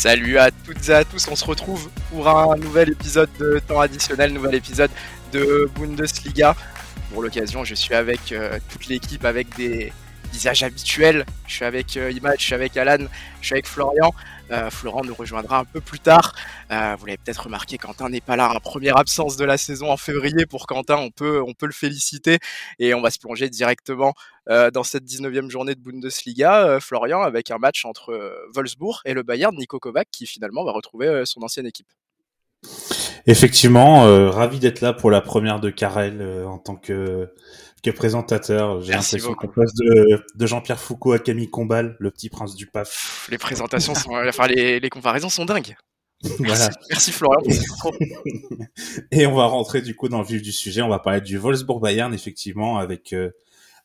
Salut à toutes et à tous, on se retrouve pour un nouvel épisode de temps additionnel, nouvel épisode de Bundesliga. Pour l'occasion, je suis avec euh, toute l'équipe, avec des visages habituels. Je suis avec euh, Imad, je suis avec Alan, je suis avec Florian. Euh, Florent nous rejoindra un peu plus tard. Euh, vous l'avez peut-être remarqué, Quentin n'est pas là. Hein. Première absence de la saison en février pour Quentin. On peut, on peut le féliciter. Et on va se plonger directement euh, dans cette 19e journée de Bundesliga. Florian, avec un match entre Wolfsburg et le Bayern, Nico Kovac, qui finalement va retrouver son ancienne équipe. Effectivement, ravi d'être là pour la première de Karel en tant que que présentateur. J'ai l'impression qu'on passe de, de Jean-Pierre Foucault à Camille Combal, le petit prince du PAF. Les présentations sont, enfin les, les comparaisons sont dingues. Merci, merci Florian. Et on va rentrer du coup dans le vif du sujet. On va parler du Wolfsburg Bayern effectivement avec euh,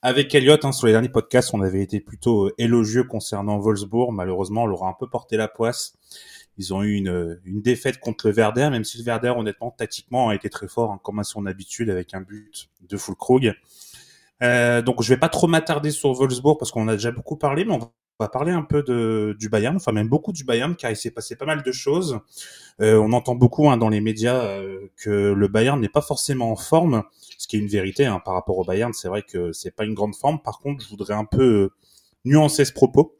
avec Elliot. Hein, sur les derniers podcasts, on avait été plutôt euh, élogieux concernant Wolfsburg. Malheureusement, on leur a un peu porté la poisse. Ils ont eu une, une défaite contre le Werder, même si le Werder, honnêtement, tactiquement, a été très fort, hein, comme à son habitude, avec un but de Fulkrug. Euh, donc je vais pas trop m'attarder sur Wolfsburg parce qu'on a déjà beaucoup parlé, mais on va parler un peu de, du Bayern, enfin même beaucoup du Bayern, car il s'est passé pas mal de choses. Euh, on entend beaucoup hein, dans les médias euh, que le Bayern n'est pas forcément en forme, ce qui est une vérité hein, par rapport au Bayern. C'est vrai que c'est pas une grande forme. Par contre, je voudrais un peu nuancer ce propos.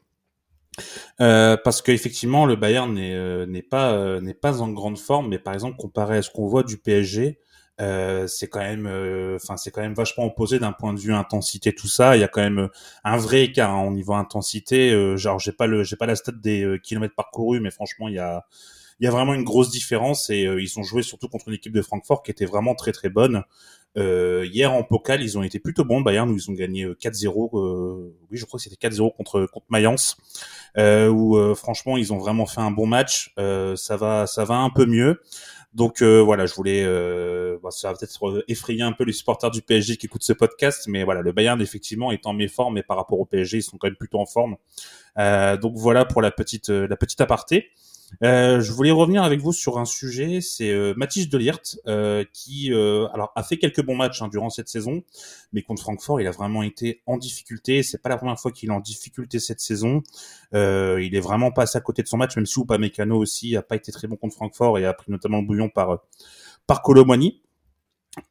Euh, parce qu'effectivement le Bayern n'est n'est pas n'est pas en grande forme, mais par exemple comparé à ce qu'on voit du PSG, euh, c'est quand même, euh, enfin c'est quand même vachement opposé d'un point de vue intensité tout ça. Il y a quand même euh, un vrai écart hein, au niveau intensité. genre j'ai pas le, j'ai pas la stat des kilomètres parcourus, mais franchement il y a, il y a vraiment une grosse différence et ils ont joué surtout contre une équipe de Francfort qui était vraiment très très bonne. hier en Pokal, ils ont été plutôt bons. Bayern, où ils ont gagné 4-0. oui, je crois que c'était 4-0 contre contre Mayence. où franchement, ils ont vraiment fait un bon match. ça va, ça va un peu mieux. Donc euh, voilà, je voulais, euh, ça va peut-être effrayer un peu les supporters du PSG qui écoutent ce podcast, mais voilà, le Bayern effectivement est en méforme, mais par rapport au PSG, ils sont quand même plutôt en forme. Euh, donc voilà pour la petite, la petite aparté. Euh, je voulais revenir avec vous sur un sujet, c'est euh, Mathis Delirte euh, qui euh, alors a fait quelques bons matchs hein, durant cette saison, mais contre Francfort, il a vraiment été en difficulté. C'est pas la première fois qu'il est en difficulté cette saison. Euh, il est vraiment passé à côté de son match, même si Upamecano aussi a pas été très bon contre Francfort et a pris notamment le bouillon par par Colomani.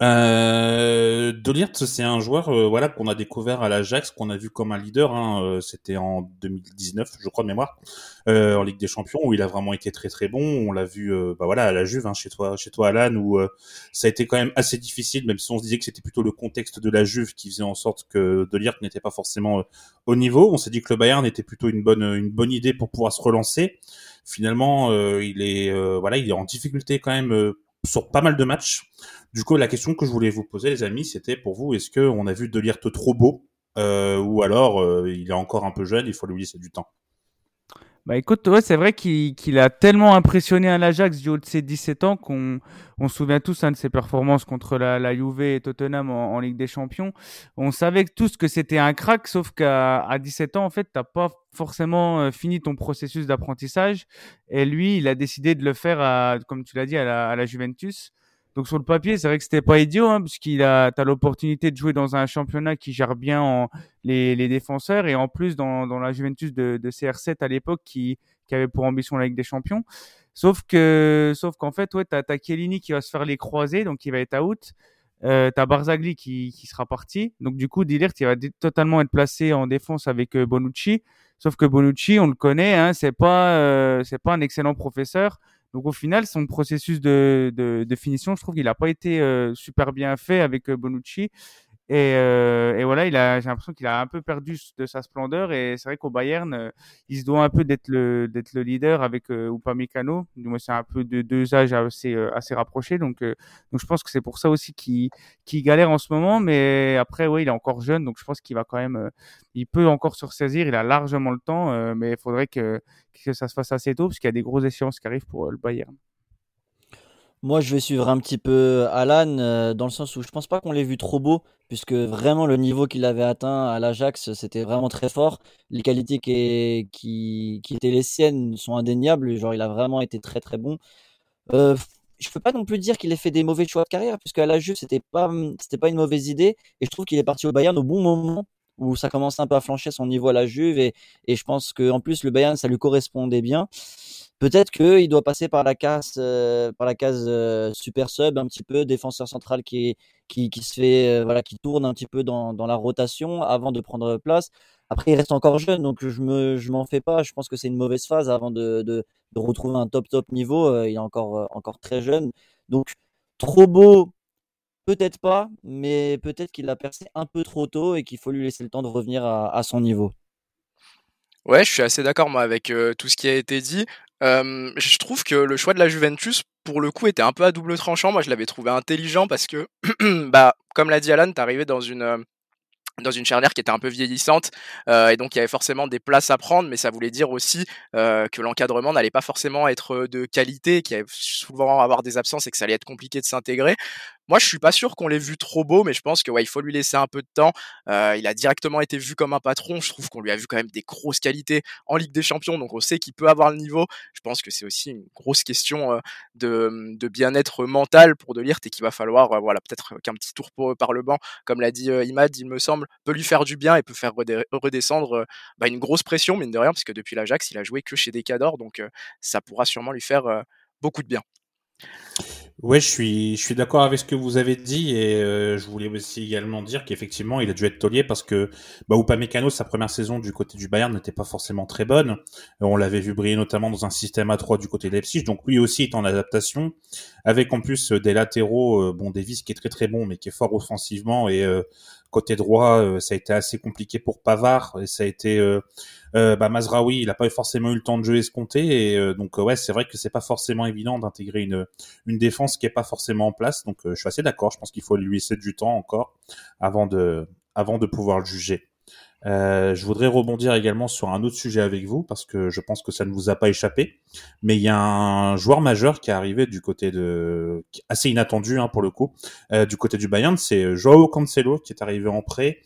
Euh, c'est un joueur euh, voilà qu'on a découvert à l'Ajax, qu'on a vu comme un leader. Hein, euh, C'était en 2019, je crois de mémoire, euh, en Ligue des Champions, où il a vraiment été très très bon. On l'a vu, euh, bah voilà, à la Juve, hein, chez toi, chez toi, Alan, où ça a été quand même assez difficile, même si on se disait que c'était plutôt le contexte de la Juve qui faisait en sorte que Delirte n'était pas forcément au niveau. On s'est dit que le Bayern était plutôt une bonne une bonne idée pour pouvoir se relancer. Finalement, il est voilà, il est en difficulté quand même sur pas mal de matchs. Du coup, la question que je voulais vous poser, les amis, c'était pour vous, est-ce qu'on a vu Delirte trop beau euh, ou alors euh, il est encore un peu jeune, il faut lui laisser du temps? Bah écoute, ouais, c'est vrai qu'il a tellement impressionné à l'Ajax du haut de ses 17 ans qu'on on se souvient tous hein, de ses performances contre la, la Juve et Tottenham en, Ligue des Champions. On savait tous que c'était un crack, sauf qu'à à 17 ans, en fait, t'as pas forcément euh, fini ton processus d'apprentissage. Et lui, il a décidé de le faire, à, comme tu l'as dit, à la, à la Juventus. Donc sur le papier, c'est vrai que c'était pas idiot, hein, puisqu'il a, t'as l'opportunité de jouer dans un championnat qui gère bien en, les, les, défenseurs et en plus dans, dans la Juventus de, de CR7 à l'époque qui, qui avait pour ambition la Ligue des Champions. Sauf que, sauf qu'en fait, ouais, t'as, t'as Chiellini qui va se faire les croisés, donc il va être out. Euh, t'as Barzagli qui, qui sera parti. Donc du coup, Dilert, il va totalement être placé en défense avec euh, Bonucci. Sauf que Bonucci, on le connaît, hein, c'est pas, euh, c'est pas un excellent professeur. Donc au final, son processus de, de, de finition, je trouve qu'il n'a pas été euh, super bien fait avec euh, Bonucci. Et, euh, et, voilà, il a, j'ai l'impression qu'il a un peu perdu de sa splendeur. Et c'est vrai qu'au Bayern, euh, il se doit un peu d'être le, d'être le leader avec euh, Upamecano. Moi, c'est un peu de deux âges assez, euh, assez rapprochés. Donc, donc je pense que c'est pour ça aussi qu'il, qu'il galère en ce moment. Mais après, oui, il est encore jeune, donc je pense qu'il va quand même, il peut encore se ressaisir. Il a largement le temps, mais il faudrait que, que ça se fasse assez tôt parce qu'il y a des grosses échéances qui arrivent pour le Bayern. Moi, je vais suivre un petit peu Alan euh, dans le sens où je pense pas qu'on l'ait vu trop beau, puisque vraiment le niveau qu'il avait atteint à l'Ajax, c'était vraiment très fort. Les qualités qui, étaient les siennes sont indéniables. Genre, il a vraiment été très très bon. Euh, je peux pas non plus dire qu'il ait fait des mauvais choix de carrière, puisque à la Juve, c'était pas c'était pas une mauvaise idée. Et je trouve qu'il est parti au Bayern au bon moment où ça commence un peu à flancher son niveau à la Juve et, et je pense que en plus le Bayern ça lui correspondait bien. Peut-être qu'il doit passer par la case, par la case super sub un petit peu, défenseur central qui, se fait, voilà, qui tourne un petit peu dans, la rotation avant de prendre place. Après, il reste encore jeune, donc je me, je m'en fais pas. Je pense que c'est une mauvaise phase avant de, retrouver un top top niveau. Euh, il est encore, euh, encore très jeune. Donc, trop beau, peut-être pas, mais peut-être qu'il a percé un peu trop tôt et qu'il faut lui laisser le temps de revenir à son niveau. Ouais, je suis assez d'accord moi avec euh, tout ce qui a été dit. Euh, je trouve que le choix de la Juventus, pour le coup, était un peu à double tranchant. Moi, je l'avais trouvé intelligent parce que, bah, comme l'a dit Alan, arrivé dans une dans une charnière qui était un peu vieillissante et donc il y avait forcément des places à prendre mais ça voulait dire aussi que l'encadrement n'allait pas forcément être de qualité qu'il allait souvent avoir des absences et que ça allait être compliqué de s'intégrer moi, je suis pas sûr qu'on l'ait vu trop beau, mais je pense que ouais, il faut lui laisser un peu de temps. Euh, il a directement été vu comme un patron. Je trouve qu'on lui a vu quand même des grosses qualités en Ligue des Champions, donc on sait qu'il peut avoir le niveau. Je pense que c'est aussi une grosse question euh, de, de bien-être mental pour De Ligt et qu'il va falloir, euh, voilà, peut-être qu'un petit tour par le banc, comme l'a dit Imad, il me semble, peut lui faire du bien et peut faire redescendre bah, une grosse pression, mine de rien, parce que depuis l'Ajax, il a joué que chez Decador, donc euh, ça pourra sûrement lui faire beaucoup de bien. Ouais, je suis, je suis d'accord avec ce que vous avez dit et euh, je voulais aussi également dire qu'effectivement, il a dû être taulier parce que bah, Upamecano, sa première saison du côté du Bayern n'était pas forcément très bonne. Euh, on l'avait vu briller notamment dans un système à 3 du côté de Leipzig, donc lui aussi est en adaptation, avec en plus euh, des latéraux, bon Davis qui est très très bon mais qui est fort offensivement et côté droit, ça a été assez compliqué pour Pavard et ça a été euh, bah, Mazraoui, il n'a pas forcément eu le temps de jeu escompté, et euh, donc euh, ouais, c'est vrai que c'est pas forcément évident d'intégrer une une défense qui est pas forcément en place. Donc je suis assez d'accord. Je pense qu'il faut lui laisser du temps encore avant de avant de pouvoir le juger. Euh, je voudrais rebondir également sur un autre sujet avec vous parce que je pense que ça ne vous a pas échappé. Mais il y a un joueur majeur qui est arrivé du côté de assez inattendu hein, pour le coup euh, du côté du Bayern, c'est Joao Cancelo qui est arrivé en prêt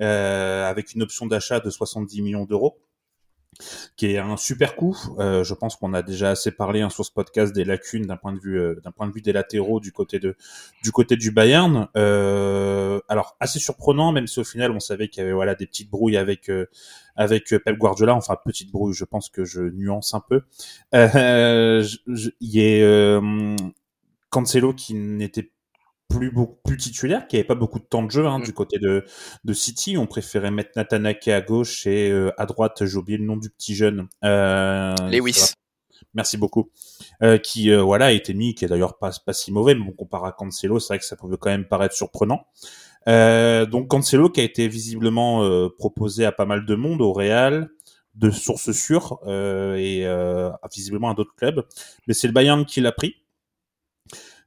euh, avec une option d'achat de 70 millions d'euros qui est un super coup. Euh, je pense qu'on a déjà assez parlé hein, sur ce podcast des lacunes d'un point de vue euh, d'un point de vue des latéraux du côté de du côté du Bayern. Euh, alors assez surprenant, même si au final on savait qu'il y avait voilà des petites brouilles avec euh, avec Pep Guardiola. Enfin petite brouille, je pense que je nuance un peu. Euh, il y a Cancelo qui n'était plus beaucoup plus titulaire, qui avait pas beaucoup de temps de jeu hein, mm. du côté de, de City. On préférait mettre Natanake à gauche et euh, à droite, j'ai oublié le nom du petit jeune. Euh, Lewis. Merci beaucoup. Euh, qui euh, voilà a été mis, qui est d'ailleurs pas pas si mauvais, mais bon comparé à Cancelo, c'est vrai que ça pouvait quand même paraître surprenant. Euh, donc Cancelo qui a été visiblement proposé à pas mal de monde au Real, de sources sûres et visiblement à d'autres clubs, mais c'est le Bayern qui l'a pris.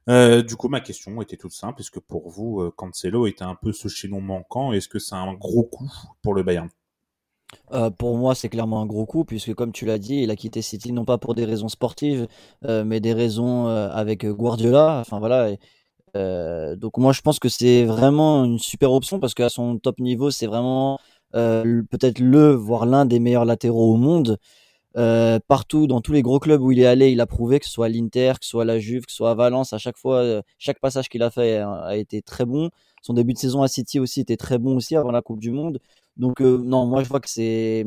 Euh, du coup, ma question était toute simple. Est-ce que pour vous, euh, Cancelo était un peu ce chaînon manquant? Est-ce que c'est un gros coup pour le Bayern? Euh, pour moi, c'est clairement un gros coup, puisque comme tu l'as dit, il a quitté City non pas pour des raisons sportives, mais des raisons avec Guardiola. Enfin donc moi, je pense que c'est vraiment une super option parce qu'à son top niveau, c'est vraiment peut-être le, voire l'un des meilleurs latéraux au monde. Euh, partout, dans tous les gros clubs où il est allé, il a prouvé que ce soit l'Inter, que ce soit la Juve, que ce soit à Valence, à chaque fois, euh, chaque passage qu'il a fait a, été très bon. Son début de saison à City aussi était très bon aussi avant la Coupe du Monde. Donc euh, non, moi je vois que c'est,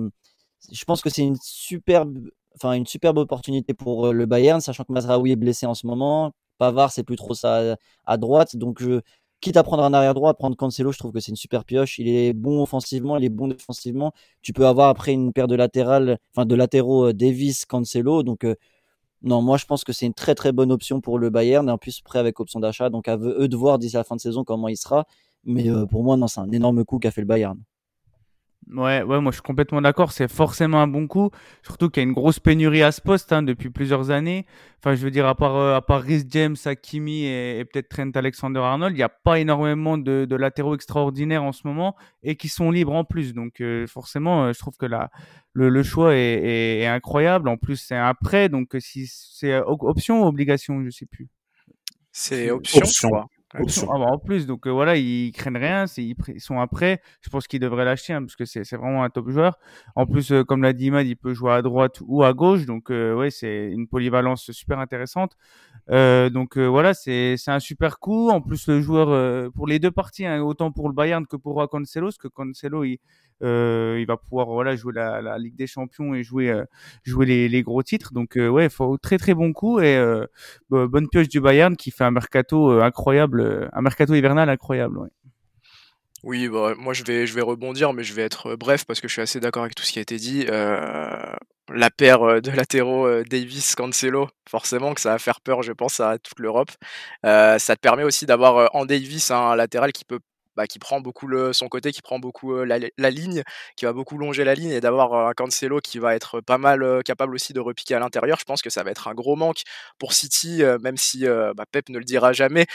je pense que c'est une superbe, enfin une superbe opportunité pour le Bayern, sachant que Mazraoui est blessé en ce moment. Pavard c'est plus trop ça à droite, donc je, quitte à prendre un arrière droit, prendre Cancelo, je trouve que c'est une super pioche. Il est bon offensivement, il est bon défensivement. Tu peux avoir après une paire de latérales, enfin de latéraux euh, Davis, Cancelo. Donc euh, non, moi je pense que c'est une très très bonne option pour le Bayern et en plus prêt avec option d'achat. Donc à eux de voir d'ici la fin de saison comment il sera. Mais euh, pour moi non, c'est un énorme coup qu'a fait le Bayern. Ouais, ouais, moi je suis complètement d'accord. C'est forcément un bon coup, surtout qu'il y a une grosse pénurie à ce poste hein, depuis plusieurs années. Enfin, je veux dire, à part euh, à part Rhys James, Hakimi et, et peut-être Trent Alexander-Arnold, il n'y a pas énormément de, de, latéraux extraordinaires en ce moment et qui sont libres en plus. Donc euh, forcément, euh, je trouve que la, le, le choix est, est, est, incroyable. En plus, c'est un prêt, donc si c'est option ou obligation, je sais plus. C'est option. option. Ah bah, en plus, donc euh, voilà, ils craignent rien, ils, ils, sont après. Je pense qu'ils devraient l'acheter hein, parce que c'est vraiment un top joueur. En plus, euh, comme l'a dit Imad, il peut jouer à droite ou à gauche, donc euh, ouais, c'est une polyvalence super intéressante. donc voilà, c'est un super coup. En plus, le joueur pour les deux parties, hein, autant pour le Bayern que pour Cancelo, parce que Cancelo, il, il va pouvoir voilà jouer la, Ligue des Champions et jouer jouer les, gros titres. Donc ouais, faut très très bon coup et bonne pioche du Bayern qui fait un mercato incroyable, un mercato hivernal incroyable. Oui, bah, moi je vais, je vais rebondir, mais je vais être bref parce que je suis assez d'accord avec tout ce qui a été dit. Euh, la paire de latéraux Davis-Cancelo, forcément que ça va faire peur, je pense, à toute l'Europe. Euh, ça te permet aussi d'avoir en Davis un latéral qui peut bah, qui prend beaucoup son côté, qui prend beaucoup la, ligne, qui va beaucoup longer la ligne et d'avoir un Cancelo qui va être pas mal capable aussi de repiquer à l'intérieur. Je pense que ça va être un gros manque pour City, même si bah, Pep ne le dira jamais,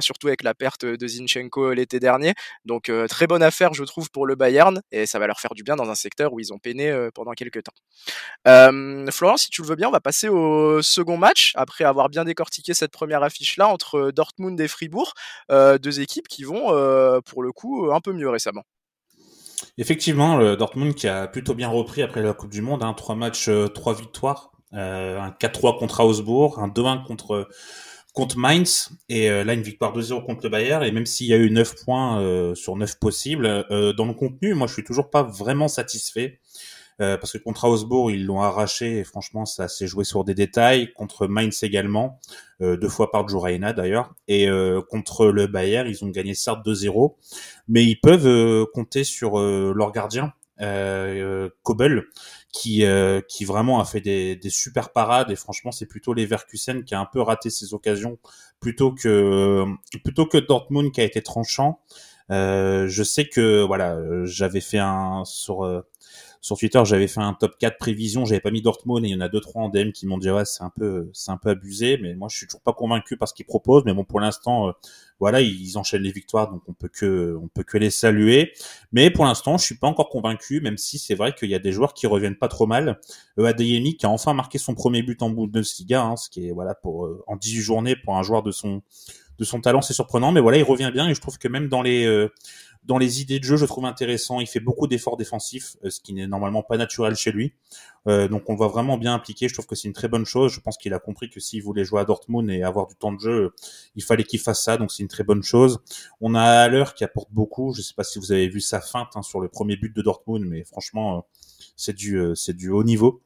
surtout avec la perte de Zinchenko l'été dernier. Donc très bonne affaire, je trouve, pour le Bayern et ça va leur faire du bien dans un secteur où ils ont peiné pendant quelques temps. Florent, si tu le veux bien, on va passer au second match après avoir bien décortiqué cette première affiche là entre Dortmund et Fribourg, deux équipes qui vont euh, pour le coup, un peu mieux récemment. Effectivement, le Dortmund qui a plutôt bien repris après la Coupe du Monde, hein, trois matchs, euh, trois victoires, euh, un 4-3 contre Augsbourg, un 2-1 contre contre Mainz et là une victoire 2-0 contre le Bayern et même s'il y a eu 9 points sur 9 possibles dans le contenu, moi je suis toujours pas vraiment satisfait. Parce que contre Augsbourg, ils l'ont arraché et franchement, ça s'est joué sur des détails. Contre Mainz également, euh, deux fois par Joraina d'ailleurs. Et euh, contre le Bayern, ils ont gagné certes 2-0, mais ils peuvent euh, compter sur leur gardien, Kobel, qui qui vraiment a fait des, des super parades et franchement c'est plutôt Leverkusen qui a un peu raté ses occasions plutôt que plutôt que Dortmund qui a été tranchant. je sais que voilà j'avais fait un sur sur Twitter, j'avais fait un top 4 prévision, j'avais pas mis Dortmund et il y en a deux trois en DM qui m'ont dit ouais, c'est un peu c'est un peu abusé, mais moi je suis toujours pas convaincu par ce qu'ils proposent, mais bon pour l'instant euh, voilà, ils enchaînent les victoires donc on peut que on peut que les saluer, mais pour l'instant, je suis pas encore convaincu même si c'est vrai qu'il y a des joueurs qui reviennent pas trop mal. Euh, Adeyemi qui a enfin marqué son premier but en Bundesliga hein, ce qui est voilà pour euh, en 18 journées pour un joueur de son de son talent, c'est surprenant, mais voilà, il revient bien et je trouve que même dans les euh, dans les idées de jeu, je trouve intéressant. Il fait beaucoup d'efforts défensifs, euh, ce qui n'est normalement pas naturel chez lui. Euh, donc on voit vraiment bien impliqué. Je trouve que c'est une très bonne chose. Je pense qu'il a compris que s'il voulait jouer à Dortmund et avoir du temps de jeu, il fallait qu'il fasse ça. Donc c'est une très bonne chose. On a Haller qui apporte beaucoup. Je ne sais pas si vous avez vu sa feinte hein, sur le premier but de Dortmund, mais franchement, c'est du c'est du haut niveau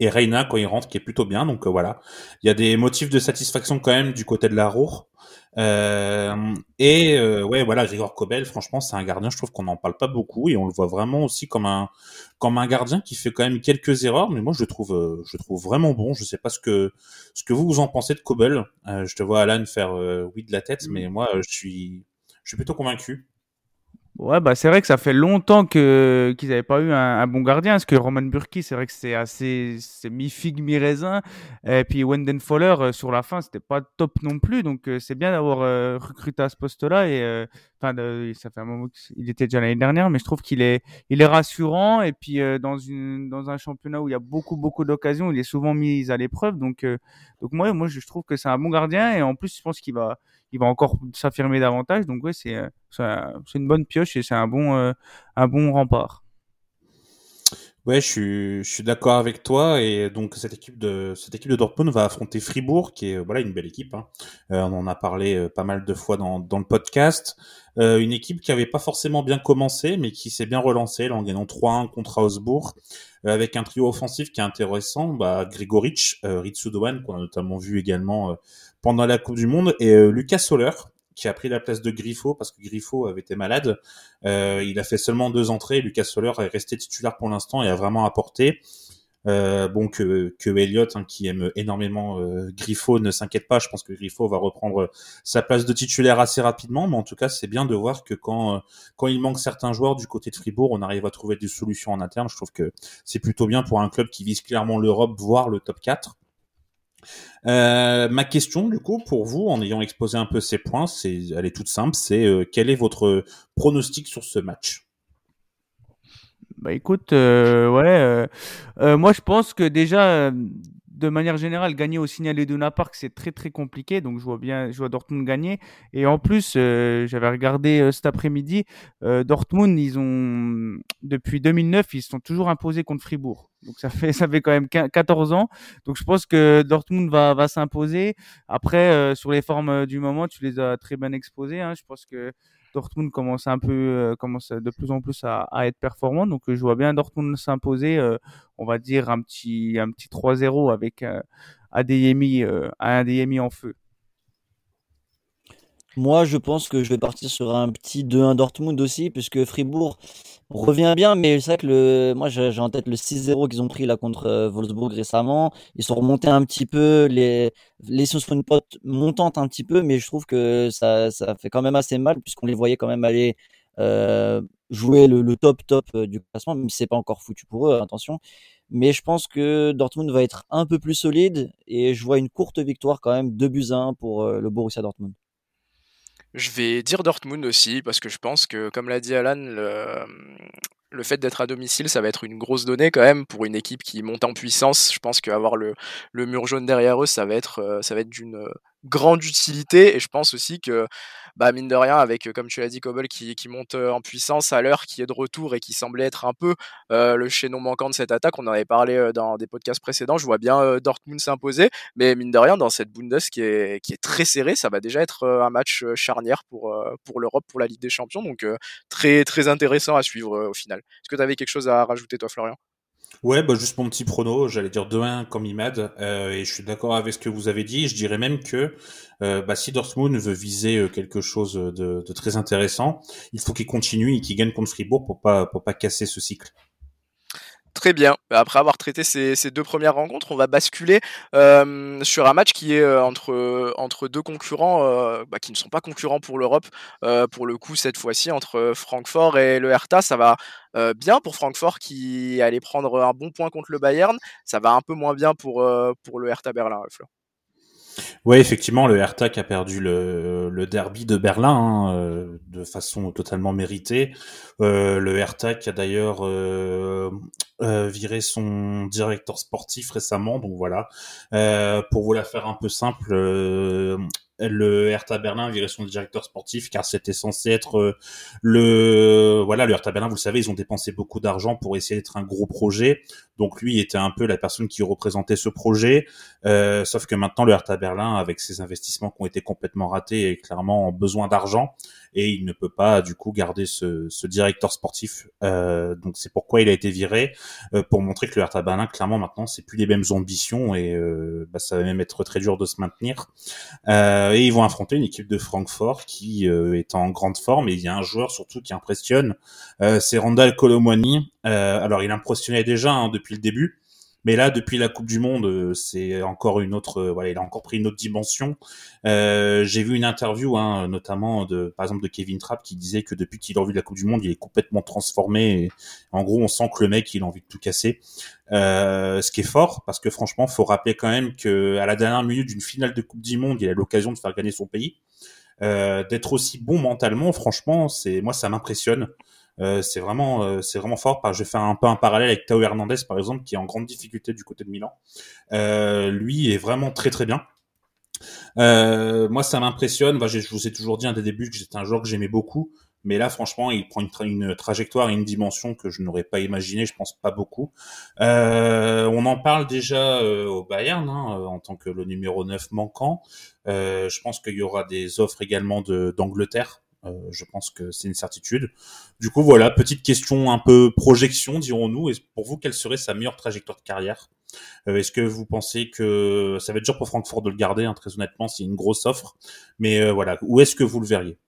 et Reina quand il rentre qui est plutôt bien donc voilà il y a des motifs de satisfaction quand même du côté de la Roure euh, et euh, ouais, voilà, Grigor Kobel, franchement, c'est un gardien. Je trouve qu'on n'en parle pas beaucoup et on le voit vraiment aussi comme un comme un gardien qui fait quand même quelques erreurs, mais moi je le trouve euh, je le trouve vraiment bon. Je sais pas ce que ce que vous vous en pensez de Kobel. je te vois Alan faire oui de la tête, mais moi je suis je suis plutôt convaincu. Ouais, bah c'est vrai que ça fait longtemps que qu'ils n'avaient pas eu un, bon gardien. Parce que Roman Burki, c'est vrai que c'est assez c'est mi figue mi raisin. Et puis Wenden Foller euh, sur la fin, c'était pas top non plus. Donc euh, c'est bien d'avoir euh, recruté à ce poste-là. Et enfin, ça fait un moment qu'il était déjà l'année dernière, mais je trouve qu'il est il est rassurant. Et puis dans une dans un championnat où il y a beaucoup beaucoup d'occasions, il est souvent mis à l'épreuve. Donc donc moi moi je trouve que c'est un bon gardien. Et en plus, je pense qu'il va il va encore s'affirmer davantage. Donc ouais, c'est euh, c'est une bonne pioche et c'est un bon euh, un bon rempart. Ouais, je suis, je suis d'accord avec toi et donc cette équipe de cette équipe de Dortmund va affronter Fribourg, qui est voilà une belle équipe. Hein. Euh, on en a parlé pas mal de fois dans, dans le podcast. une équipe qui avait pas forcément bien commencé, mais qui s'est bien relancée en gagnant 3-1 contre Augsbourg, avec un trio offensif qui est intéressant. Bah, Grigoric, Ritsu Doan, qu'on a notamment vu également pendant la Coupe du Monde et euh, Lucas Soler qui a pris la place de Griffo parce que Griffo avait été malade. Euh, il a fait seulement deux entrées. Lucas Soler est resté titulaire pour l'instant et a vraiment apporté. Euh, bon que que Elliott hein, qui aime énormément euh, Griffo ne s'inquiète pas je pense que Griffo va reprendre sa place de titulaire assez rapidement mais en tout cas c'est bien de voir que quand quand il manque certains joueurs du côté de Fribourg on arrive à trouver des solutions en interne je trouve que c'est plutôt bien pour un club qui vise clairement l'Europe voire le top 4 euh, ma question, du coup, pour vous, en ayant exposé un peu ces points, c'est, elle est toute simple, c'est euh, quel est votre pronostic sur ce match? Bah écoute, euh, ouais, moi je pense que déjà de manière générale, gagner au Signal Iduna Park, c'est très très compliqué. Donc je vois bien, je vois Dortmund gagner. Et en plus, euh, j'avais regardé euh, cet après-midi, euh, Dortmund, ils ont depuis 2009, ils se sont toujours imposés contre Fribourg. Donc ça fait quand même 14 ans. Donc je pense que Dortmund va va s'imposer. Après, sur les formes du moment, tu les as très bien exposées. Hein. Je pense que Dortmund commence un peu, commence de plus en plus à, être performant. Donc, je vois bien Dortmund s'imposer, on va dire un petit, un petit 3-0 avec Adeyemi, un Adeyemi en feu. Moi, je pense que je vais partir sur un petit 2-1 Dortmund aussi, puisque Fribourg revient bien, mais c'est vrai que le, moi, j'ai en tête le 6-0 qu'ils ont pris là contre euh, Wolfsburg récemment. Ils sont remontés un petit peu, les, les sont une pote montante un petit peu, mais je trouve que ça, ça fait quand même assez mal, puisqu'on les voyait quand même aller euh, jouer le, le, top top euh, du classement, même si c'est pas encore foutu pour eux, attention. Mais je pense que Dortmund va être un peu plus solide et je vois une courte victoire quand même, 2 buts à 1 pour euh, le Borussia Dortmund. Je vais dire Dortmund aussi, parce que je pense que, comme l'a dit Alan, le, le fait d'être à domicile, ça va être une grosse donnée quand même pour une équipe qui monte en puissance. Je pense qu'avoir le, mur jaune derrière eux, ça va être, euh, être d'une grande utilité. Et je pense aussi que, bah, mine de rien, avec, comme tu l'as dit, Cobble qui, monte en puissance à l'heure, qui est de retour et qui semblait être un peu euh, le chaînon manquant de cette attaque, on en avait parlé dans des podcasts précédents. Je vois bien Dortmund s'imposer, mais mine de rien, dans cette Bundes qui est, très serrée, ça va déjà être un match charnière pour, pour l'Europe, pour la Ligue des Champions. Donc, très, très intéressant à suivre au final. Est-ce que tu avais quelque chose à rajouter, toi, Florian? Ouais, bah juste mon petit prono, j'allais dire 2-1 comme IMAD, euh, et je suis d'accord avec ce que vous avez dit. Je dirais même que euh, bah, si Dortmund veut viser euh, quelque chose de, de très intéressant, il faut qu'il continue et qu'il gagne contre Fribourg pour pas pour pas casser ce cycle. Très bien. Après avoir traité ces, deux premières rencontres, on va basculer euh, sur un match qui est euh, entre, deux concurrents euh, bah, qui ne sont pas concurrents pour l'Europe. pour le coup, cette fois-ci, entre Francfort et le Hertha, ça va bien pour Francfort qui allait prendre un bon point contre le Bayern. Ça va un peu moins bien pour, le Hertha Berlin. Ouais, effectivement, le Hertha a perdu le, le derby de Berlin hein, euh, de façon totalement méritée. Euh, le qui a d'ailleurs euh, euh, viré son directeur sportif récemment, donc voilà. Pour vous la faire un peu simple, le Hertha Berlin virait son directeur sportif car c'était censé être euh, le voilà le Hertha Berlin vous le savez ils ont dépensé beaucoup d'argent pour essayer d'être un gros projet donc lui était un peu la personne qui représentait ce projet euh, sauf que maintenant le Hertha Berlin avec ses investissements qui ont été complètement ratés est clairement en besoin d'argent et il ne peut pas du coup garder ce, ce directeur sportif. Euh, donc c'est pourquoi il a été viré pour montrer que le Hertha Berlin clairement maintenant c'est plus les mêmes ambitions et bah, ça va même être très dur de se maintenir. Et ils vont affronter une équipe de Francfort qui euh, est en grande forme et il y a un joueur surtout qui impressionne, c'est Randall Colomwani. alors il impressionnait déjà hein, depuis le début. Mais là, depuis la Coupe du Monde, euh, c'est encore une autre. Euh, voilà, il a encore pris une autre dimension. Euh, J'ai vu une interview, hein, notamment de, par exemple, de Kevin Trapp, qui disait que depuis qu'il a vu la Coupe du Monde, il est complètement transformé. en gros, on sent que le mec, il a envie de tout casser. Ce qui est fort, parce que franchement, faut rappeler quand même que à la dernière minute d'une finale de Coupe du Monde, il a l'occasion de faire gagner son pays. D'être aussi bon mentalement, franchement, c'est moi ça m'impressionne. Euh, c'est vraiment, euh, c'est vraiment fort. Je faire un peu un parallèle avec Tao Hernandez, par exemple, qui est en grande difficulté du côté de Milan. Euh, lui est vraiment très très bien. moi, ça m'impressionne. Je vous ai toujours dit un des débuts que j'étais un joueur que j'aimais beaucoup. Mais là, franchement, il prend une, trajectoire et une dimension que je n'aurais pas imaginé, je pense pas beaucoup. on en parle déjà au Bayern, hein, en tant que le numéro 9 manquant. je pense qu'il y aura des offres également d'Angleterre euh, je pense que c'est une certitude. Du coup, voilà, petite question un peu projection, dirons-nous. Et pour vous, quelle serait sa meilleure trajectoire de carrière? Euh, Est-ce que vous pensez que ça va être dur pour Francfort de le garder hein, Très honnêtement, c'est une grosse offre. Mais euh, voilà, où est-ce que vous le verriez?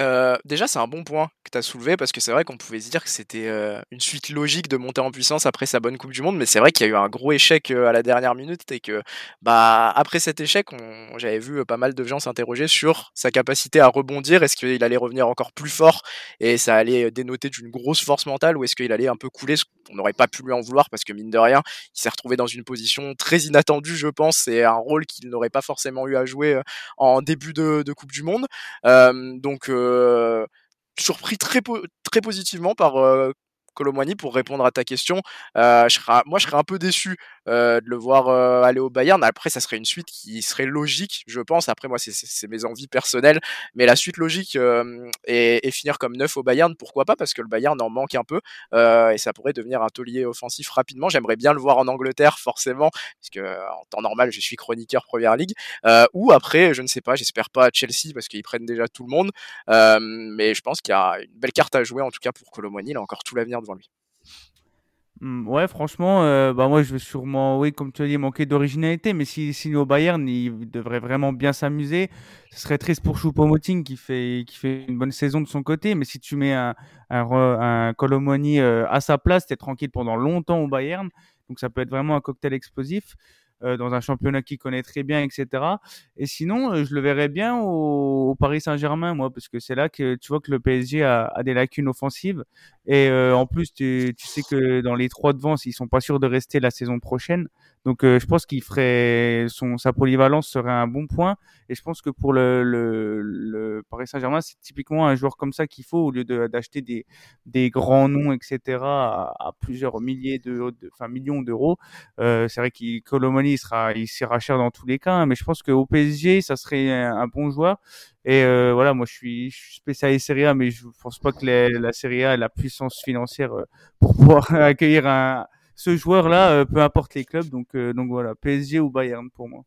Euh, déjà, c'est un bon point que tu as soulevé parce que c'est vrai qu'on pouvait se dire que c'était euh, une suite logique de monter en puissance après sa bonne Coupe du Monde, mais c'est vrai qu'il y a eu un gros échec euh, à la dernière minute et que bah après cet échec, j'avais vu pas mal de gens s'interroger sur sa capacité à rebondir. Est-ce qu'il allait revenir encore plus fort et ça allait dénoter d'une grosse force mentale ou est-ce qu'il allait un peu couler On n'aurait pas pu lui en vouloir parce que mine de rien, il s'est retrouvé dans une position très inattendue, je pense, et un rôle qu'il n'aurait pas forcément eu à jouer en début de, de Coupe du Monde. donc euh, surpris très, positivement par euh, Colomwani pour répondre à ta question. Euh, moi, je serais un peu déçu de le voir aller au Bayern. Après, ça serait une suite qui serait logique, je pense. Après, moi, c'est mes envies personnelles, mais la suite logique est, finir comme neuf au Bayern, pourquoi pas? Parce que le Bayern en manque un peu et ça pourrait devenir un taulier offensif rapidement. J'aimerais bien le voir en Angleterre, forcément, puisque en temps normal, je suis chroniqueur Première Ligue. ou après, je ne sais pas, j'espère pas Chelsea parce qu'ils prennent déjà tout le monde. mais je pense qu'il y a une belle carte à jouer, en tout cas pour Colomoni. Il a encore tout l'avenir devant lui. Mmh, ouais, franchement, euh, bah moi je vais sûrement, oui, comme tu as dit, manquer d'originalité, mais s'il signe au Bayern, il devrait vraiment bien s'amuser. Ce serait triste pour Choupo-Moting qui fait, qui fait une bonne saison de son côté, mais si tu mets un, un, Colomoni euh, à sa place, tu es tranquille pendant longtemps au Bayern, donc ça peut être vraiment un cocktail explosif. Euh, dans un championnat qu'il connaît très bien, etc. Et sinon, euh, je le verrais bien au, Paris Saint-Germain, moi, parce que c'est là que tu vois que le PSG a, des lacunes offensives. Et euh, en plus, tu, sais que dans les trois devant, ils sont pas sûrs de rester la saison prochaine. Donc, je pense qu'il ferait son sa polyvalence serait un bon point. Et je pense que pour le, le, le Paris Saint-Germain, c'est typiquement un joueur comme ça qu'il faut au lieu d'acheter des, des grands noms, etc. à, plusieurs milliers de, enfin millions d'euros. c'est vrai qu'il Colomani sera, il sera cher dans tous les cas, hein, mais je pense qu'au PSG, ça serait un, bon joueur. Et euh, voilà, moi je suis, je suis spécialiste Serie A, mais je pense pas que la Serie A ait la puissance financière euh, pour pouvoir accueillir un, ce joueur-là, euh, peu importe les clubs. Donc, donc voilà, PSG ou Bayern pour moi.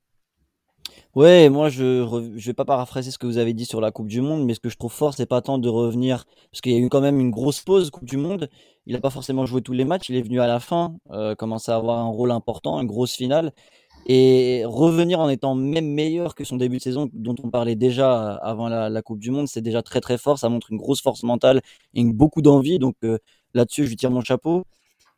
Ouais, moi je je vais pas paraphraser ce que vous avez dit sur la Coupe du Monde, mais ce que je trouve fort, c'est pas tant de revenir, parce qu'il y a eu quand même une grosse pause Coupe du Monde. Il a pas forcément joué tous les matchs, il est venu à la fin, euh, commencer à avoir un rôle important, une grosse finale, et revenir en étant même meilleur que son début de saison, dont on parlait déjà avant la, Coupe du Monde, c'est déjà très très fort. Ça montre une grosse force mentale et beaucoup d'envie. Donc euh, là-dessus, je lui tire mon chapeau.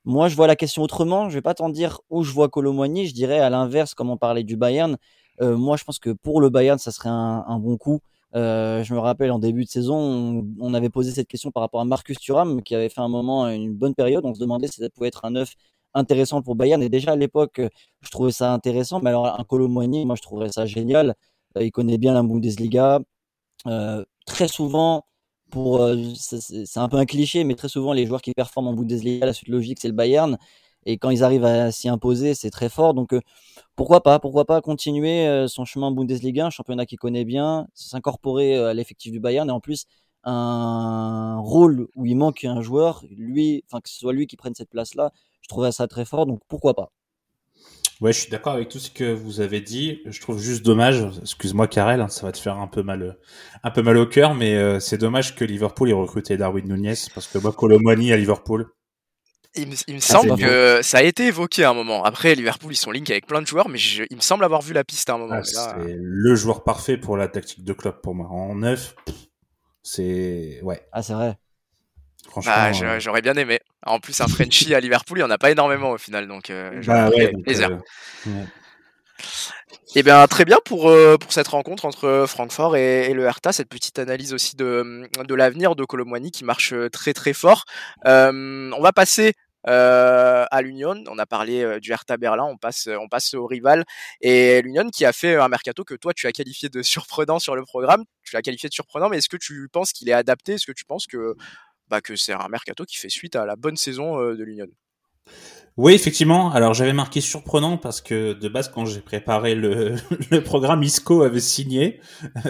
Moi, je vois la question autrement. Je vais pas t'en dire où je vois Colomboigny. Je dirais à l'inverse, comme on parlait du Bayern. Euh, moi, je pense que pour le Bayern, ça serait un, bon coup. Euh, je me rappelle en début de saison, on, avait posé cette question par rapport à Marcus Thuram, qui avait fait un moment une bonne période. On se demandait si ça pouvait être un neuf intéressant pour Bayern. Et déjà à l'époque, je trouvais ça intéressant. Mais alors un Colomboigny, moi, je trouverais ça génial. Euh, il connaît bien la Bundesliga. Euh, très souvent, pour euh, c'est un peu un cliché, mais très souvent les joueurs qui performent en Bundesliga, la suite logique, c'est le Bayern. Et quand ils arrivent à s'y imposer, c'est très fort. Donc pourquoi pas Pourquoi pas continuer euh, son chemin en Bundesliga, un championnat qu'il connaît bien, s'incorporer euh, à l'effectif du Bayern et en plus un rôle où il manque un joueur, lui, enfin que ce soit lui qui prenne cette place-là, je trouverais ça très fort. Donc pourquoi pas Ouais, je suis d'accord avec tout ce que vous avez dit. Je trouve juste dommage, excuse-moi Karel, hein, ça va te faire un peu mal, un peu mal au cœur, mais euh, c'est dommage que Liverpool ait recruté Darwin Nunez parce que moi, Colomani à Liverpool, il me, ah, semble que ça a été évoqué à un moment. Après, Liverpool, ils sont link avec plein de joueurs, mais il me semble avoir vu la piste à un moment. Ah, c'est le joueur parfait pour la tactique de club pour moi. En neuf, c'est ouais. Ah, c'est vrai. Franchement, bah, euh, j'aurais bien aimé. En plus, un Frenchie à Liverpool, il n'y en a pas énormément au final, donc euh, bah, ouais, plaisir. Euh, et eh bien très bien pour, pour cette rencontre entre Francfort et, le Hertha, cette petite analyse aussi de, de l'avenir de Colomboigny qui marche très très fort. on va passer euh, à l'Union. On a parlé euh, du Hertha Berlin, on passe, on passe au rival. Et l'Union qui a fait un mercato que toi tu as qualifié de surprenant sur le programme. Tu l'as qualifié de surprenant, mais est-ce que tu penses qu'il est adapté? Est-ce que tu penses que, bah, que c'est un mercato qui fait suite à la bonne saison euh, de l'Union oui, effectivement. Alors j'avais marqué surprenant parce que de base, quand j'ai préparé le, le, programme, Isco avait signé.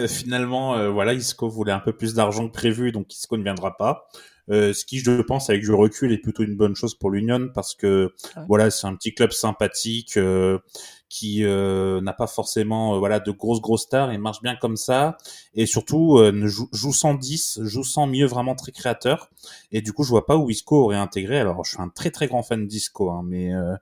finalement, voilà, Isco voulait un peu plus d'argent que prévu, donc Isco ne viendra pas. Euh, ce qui, je pense, avec du recul, est plutôt une bonne chose pour l'Union parce que voilà, c'est un petit club sympathique euh, qui euh, n'a pas forcément voilà de grosses grosses stars. Et marche bien comme ça. Et surtout ne joue, joue sans 10, joue sans mieux vraiment très créateur. Et du coup je vois pas où Isco aurait intégré. Alors je suis un très très grand fan d'Isco, hein, mais euh,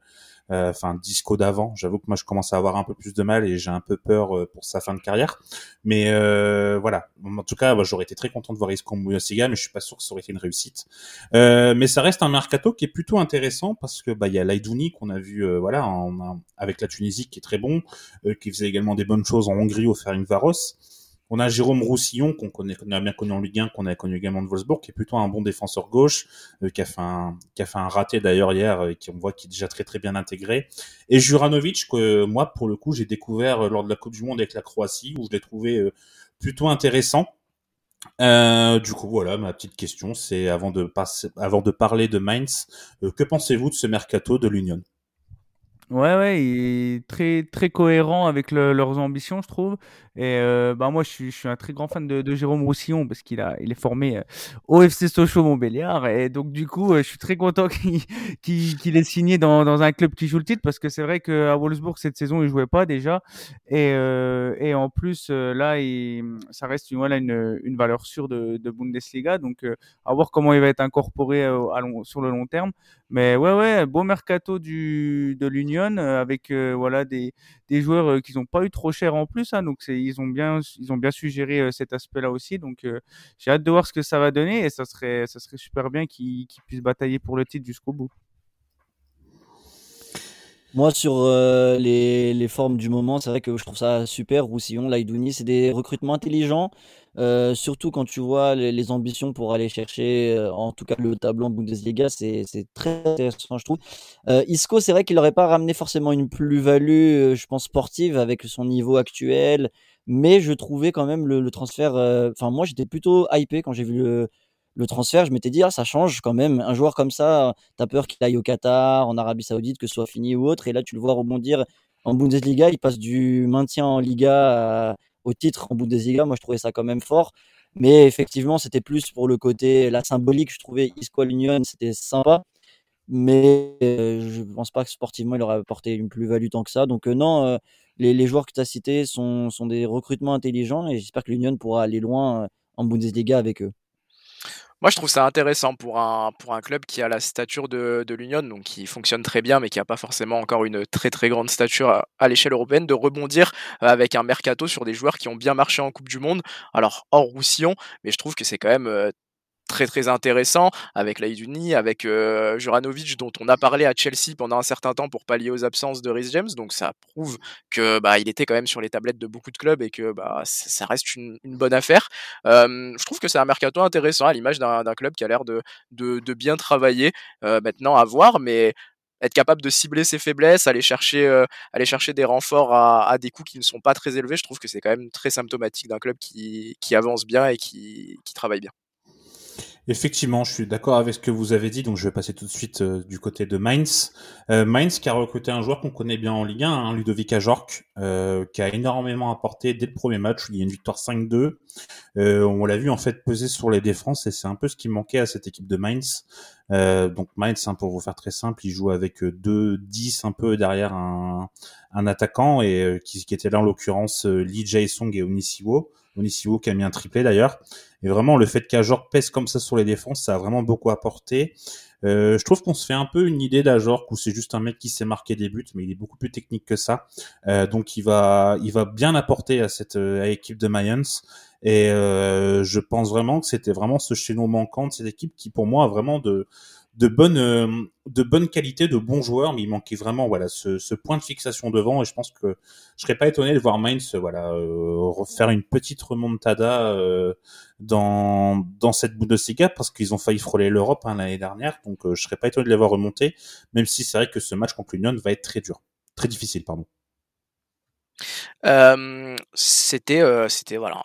enfin disco d'avant. J'avoue que moi je commence à avoir un peu plus de mal et j'ai un peu peur euh, pour sa fin de carrière. Mais euh, voilà, en tout cas, j'aurais été très content de voir Isco Muyasiga, mais je suis pas sûr que ça aurait été une réussite. mais ça reste un mercato qui est plutôt intéressant parce que bah il y a Laidouni qu'on a vu voilà avec la Tunisie qui est très bon, qui faisait également des bonnes choses en Hongrie au Varos. On a Jérôme Roussillon, qu'on connaît, qu'on a bien connu en Ligue 1, qu'on a connu également de Wolfsburg, qui est plutôt un bon défenseur gauche, euh, qui a fait un, raté d'ailleurs hier, euh, et qui on voit qui est déjà très très bien intégré. Et Juranovic, que moi pour le coup j'ai découvert euh, lors de la Coupe du Monde avec la Croatie, où je l'ai trouvé plutôt intéressant. du coup, voilà, ma petite question, c'est avant de passer, avant de parler de Mainz, que pensez-vous de ce mercato de l'Union? Ouais, ouais, très, très cohérent avec le- leurs ambitions, je trouve. Et euh, bah moi, je suis, un très grand fan de, Jérôme Roussillon parce qu'il a, il est formé euh, au FC Sochaux Montbéliard. Et donc, du coup, euh, je suis très content qu'il qu'il, ait signé dans, dans un club qui joue le titre parce que c'est vrai qu'à Wolfsburg, cette saison, il jouait pas déjà. Et, euh, et en plus, là, ça reste une, voilà, une, une valeur sûre de, de Bundesliga. Donc, à voir comment il va être incorporé sur le long terme. Mais ouais, ouais, beau mercato du, de l'Union euh, avec euh, voilà des, des joueurs euh, qui n'ont pas eu trop cher en plus. Hein, donc ils ont bien ils ont bien su gérer euh, cet aspect-là aussi. Donc j'ai hâte de voir ce que ça va donner et ça serait ça serait super bien qu'ils puissent batailler pour le titre jusqu'au bout. Moi, sur les, les formes du moment, c'est vrai que je trouve ça super. Roussillon, Laïdouni, c'est des recrutements intelligents. Euh, surtout quand tu vois les, ambitions pour aller chercher, euh, en tout cas le tableau en Bundesliga, c'est très intéressant, je trouve. Euh, Isco, c'est vrai qu'il n'aurait pas ramené forcément une plus-value, je pense, sportive avec son niveau actuel, mais je trouvais quand même le, transfert. Enfin, moi, j'étais plutôt hypé quand j'ai vu le, le transfert. Je m'étais dit, ah, ça change quand même. Un joueur comme ça, T'as peur qu'il aille au Qatar, en Arabie Saoudite, que ce soit fini ou autre. Et là, tu le vois rebondir en Bundesliga. Il passe du maintien en Liga à- au titre en Bundesliga. Moi, je trouvais ça quand même fort. Mais effectivement, c'était plus pour le côté, la symbolique. Je trouvais Isco à l'Union, c'était sympa. Mais euh, je pense pas que sportivement, il aurait apporté une plus-value tant que ça. Donc, euh, non, euh, les, joueurs que tu as cités sont, sont des recrutements intelligents. Et j'espère que l'Union pourra aller loin en Bundesliga avec eux. Moi, je trouve ça intéressant pour un, pour un club qui a la stature de, l'Union, donc qui fonctionne très bien, mais qui n'a pas forcément encore une très très grande stature à, à l'échelle européenne, de rebondir euh, avec un mercato sur des joueurs qui ont bien marché en Coupe du Monde. Alors, hors Roussillon, mais je trouve que c'est quand même euh, très très intéressant avec Laïduni, avec euh, Juranovic dont on a parlé à Chelsea pendant un certain temps pour pallier aux absences de Rhys James. Donc ça prouve que bah, il était quand même sur les tablettes de beaucoup de clubs et que bah, ça reste une, bonne affaire. Je trouve que c'est un mercato intéressant à l'image d'un club qui a l'air de, de, de bien travailler. Euh, maintenant à voir, mais être capable de cibler ses faiblesses, aller chercher, euh, aller chercher des renforts à, à des coûts qui ne sont pas très élevés, je trouve que c'est quand même très symptomatique d'un club qui, qui avance bien et qui, qui travaille bien. Effectivement, je suis d'accord avec ce que vous avez dit, donc je vais passer tout de suite euh, du côté de Mainz. Euh, Mainz qui a recruté un joueur qu'on connaît bien en Ligue 1, hein, Ludovic Ajorc, euh, qui a énormément apporté dès le premier match, où il y a une victoire 5-2. Euh, on l'a vu en fait peser sur les défenses et c'est un peu ce qui manquait à cette équipe de Mainz. Donc Mainz, hein, pour vous faire très simple, il joue avec euh, deux 10 un peu derrière un, attaquant et qui, était là en l'occurrence Lee Jae-song et Onisiwo. Onisiwo qui a mis un triplé d'ailleurs. Et vraiment, le fait qu'Ajorc pèse comme ça sur les défenses, ça a vraiment beaucoup apporté. Euh, je trouve qu'on se fait un peu une idée d'Ajorc où c'est juste un mec qui sait marquer des buts, mais il est beaucoup plus technique que ça. Euh, donc il va, il va bien apporter à cette euh, à l'équipe de Mayence. Et euh, je pense vraiment que c'était vraiment ce chaînon manquant de cette équipe qui, pour moi, a vraiment de de bonnes euh, de bonne qualité, de bons joueurs, mais il manquait vraiment voilà ce, ce point de fixation devant. Et je pense que je serais pas étonné de voir Mainz voilà euh, refaire une petite remontada euh, dans dans cette Bundesliga parce qu'ils ont failli frôler l'Europe hein, l'année dernière. Donc euh, je serais pas étonné de les voir remonter, même si c'est vrai que ce match contre l'Union va être très dur, très difficile pardon. Euh, c'était, euh, c'était voilà,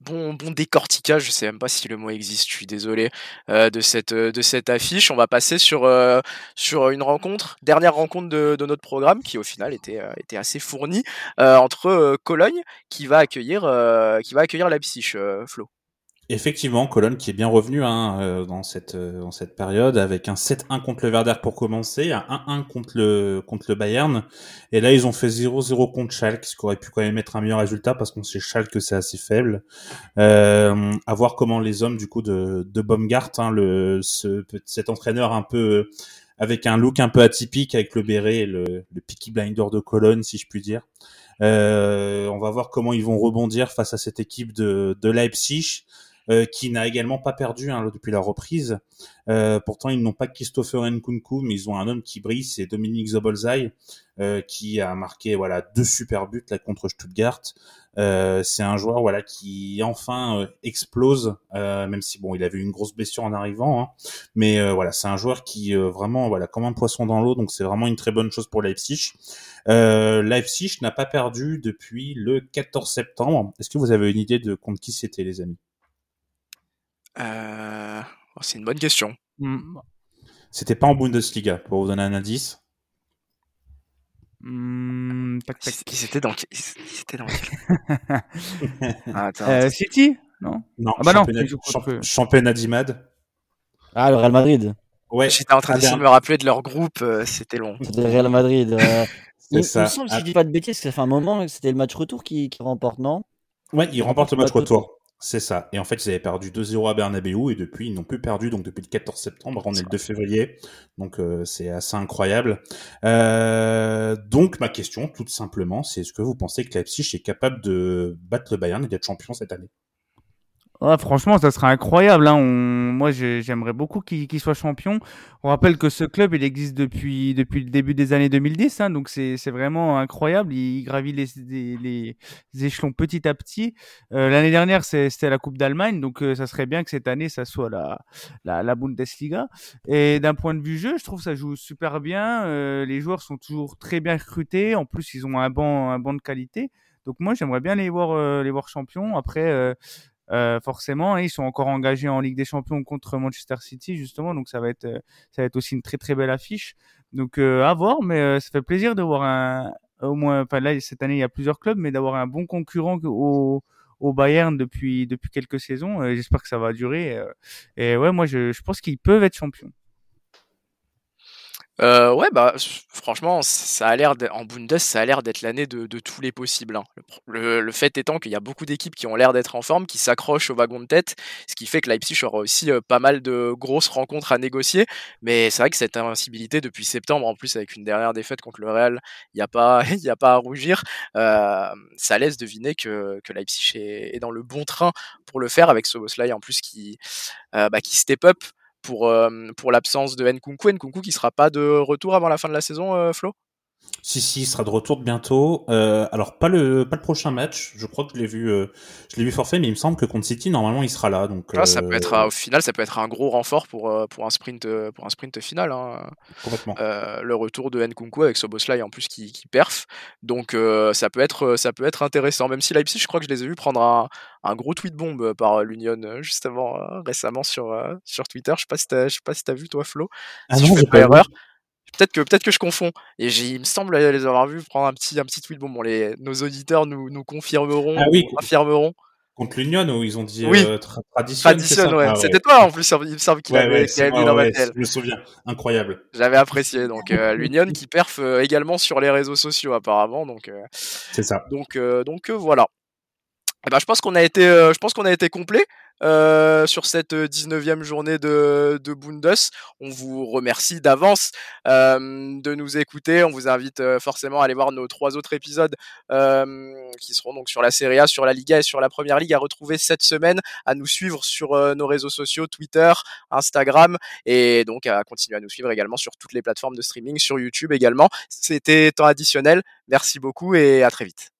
bon, bon décortiquage, je sais même pas si le mot existe, je suis désolé, euh, de, cette, euh, de cette affiche. On va passer sur, euh, sur une rencontre, dernière rencontre de, notre programme, qui au final était, était assez fournie, entre Cologne, qui va accueillir, qui va accueillir Leipzig, Flo. Effectivement, Cologne qui est bien revenu hein, euh, dans cette euh, dans cette période avec un 7-1 contre le Werder pour commencer, un 1-1 contre le contre le Bayern et là ils ont fait 0-0 contre Schalke, ce qui aurait pu quand même être un meilleur résultat parce qu'on sait Schalke c'est assez faible. Euh, à voir comment les hommes du coup de de Baumgart, hein, le ce cet entraîneur un peu avec un look un peu atypique avec le béret et le, le Peaky Blinder de Cologne si je puis dire. Euh, on va voir comment ils vont rebondir face à cette équipe de, de Leipzig euh, qui n'a également pas perdu hein, depuis la reprise. Euh, pourtant, ils n'ont pas Christopher Nkunku, mais ils ont un homme qui brille, c'est Dominique Zobolzai, euh, qui a marqué voilà deux super buts là contre Stuttgart. Euh, c'est un joueur voilà qui enfin euh, explose, même si bon il avait une grosse blessure en arrivant, hein. mais voilà c'est un joueur qui vraiment voilà comme un poisson dans l'eau, donc c'est vraiment une très bonne chose pour Leipzig. Leipzig n'a pas perdu depuis le 14 septembre. Est-ce que vous avez une idée de contre qui c'était les amis? Euh, oh, c'est une bonne question. Mm. C'était pas en Bundesliga, pour vous donner un indice. Hmm, tac, tac. Ils étaient dans, dans. Ah, attends, euh, City Non Non, ah bah championnat, non, champ championnat d'Imad. Ah, le Real Madrid. Ouais. J'étais en train d'essayer de me rappeler de leur groupe, euh, c'était long. C'était le Real Madrid. Euh... il, ça. me semble, si je dis pas de bêtises, que ça fait un moment que c'était le match retour qui, qui remporte, non Ouais, il remporte le match retour. C'est ça. Et en fait, ils avaient perdu 2-0 à Bernabeu et depuis, ils n'ont plus perdu. Donc, depuis le 14 septembre, on est le 2 février. Donc, euh, c'est assez incroyable. Euh, donc, ma question, tout simplement, c'est est-ce que vous pensez que Leipzig est capable de battre le Bayern et d'être champion cette année? Ouais, franchement, ça serait incroyable. Hein. On... Moi, j'aimerais beaucoup qu'il soit champion. On rappelle que ce club, il existe depuis, depuis le début des années 2010. Hein, donc, c'est vraiment incroyable. Il, gravit les, les, les, échelons petit à petit. Euh, L'année dernière, c'était la Coupe d'Allemagne. Donc, euh, ça serait bien que cette année, ça soit la, la, la Bundesliga. Et d'un point de vue jeu, je trouve que ça joue super bien. Euh, les joueurs sont toujours très bien recrutés. En plus, ils ont un banc, un banc de qualité. Donc, moi, j'aimerais bien les voir, euh, les voir champions. Après, euh, euh, forcément, ils sont encore engagés en Ligue des Champions contre Manchester City justement, donc ça va être euh, ça va être aussi une très très belle affiche. Donc euh, à voir, mais euh, ça fait plaisir de voir un au moins, enfin là cette année il y a plusieurs clubs, mais d'avoir un bon concurrent au au Bayern depuis depuis quelques saisons. J'espère que ça va durer. et ouais, moi je, je pense qu'ils peuvent être champions. Euh, ouais, bah franchement, ça a l'air en Bundes, ça a l'air d'être l'année de, tous les possibles. Hein. Le, le, fait étant qu'il y a beaucoup d'équipes qui ont l'air d'être en forme, qui s'accrochent au wagon de tête, ce qui fait que Leipzig aura aussi euh, pas mal de grosses rencontres à négocier. Mais c'est vrai que cette invincibilité depuis septembre, en plus avec une dernière défaite contre le Real, il n'y a pas, il a pas à rougir. Ça laisse deviner que, que Leipzig est, est, dans le bon train pour le faire avec Soboslai en plus qui, euh, bah, qui step up pour, euh, pour l'absence de Nkunku. Nkunku qui sera pas de retour avant la fin de la saison, euh, Flo? Si, si, il sera de retour bientôt. Euh, alors pas le pas le prochain match. Je crois que je l'ai vu, euh, je l'ai vu forfait, mais il me semble que contre City normalement il sera là. Donc ah, ça peut être au final, ça peut être un gros renfort pour pour un sprint pour un sprint final. Hein. Complètement. le retour de Nkunku avec Soboslai en plus qui, qui perf. Donc ça peut être ça peut être intéressant. Même si Leipzig, je crois que je les ai vus prendre un, un gros tweet bombe par l'Union justement récemment sur sur Twitter. Je sais pas si je sais pas si t'as vu toi Flo. Ah si non, je fais pas erreur. Peut-être que peut-être que je confonds. Et il me semble les avoir vus prendre un petit un petit tweet. Bon, bon les nos auditeurs nous nous confirmeront, ah oui. affirmeront. Contre l'Union où ils ont dit oui. euh, tra tradition. Tradition, ouais. Ah, ouais. C'était toi en plus. Il me semble qu'il ouais, avait, qu avait mis dans ouais, ma tête. Je me souviens. Incroyable. J'avais apprécié. Donc euh, l'Union qui perf euh, également sur les réseaux sociaux apparemment. Donc euh, c'est ça. Donc donc voilà. Et ben, je pense qu'on a été je pense qu'on a été complet. Euh, sur cette 19e journée de, de Bundes. On vous remercie d'avance euh, de nous écouter. On vous invite euh, forcément à aller voir nos trois autres épisodes qui seront donc sur la Serie A, sur la Liga et sur la Première Ligue à retrouver cette semaine, à nous suivre sur nos réseaux sociaux, Twitter, Instagram et donc à continuer à nous suivre également sur toutes les plateformes de streaming, sur YouTube également. C'était temps additionnel. Merci beaucoup et à très vite.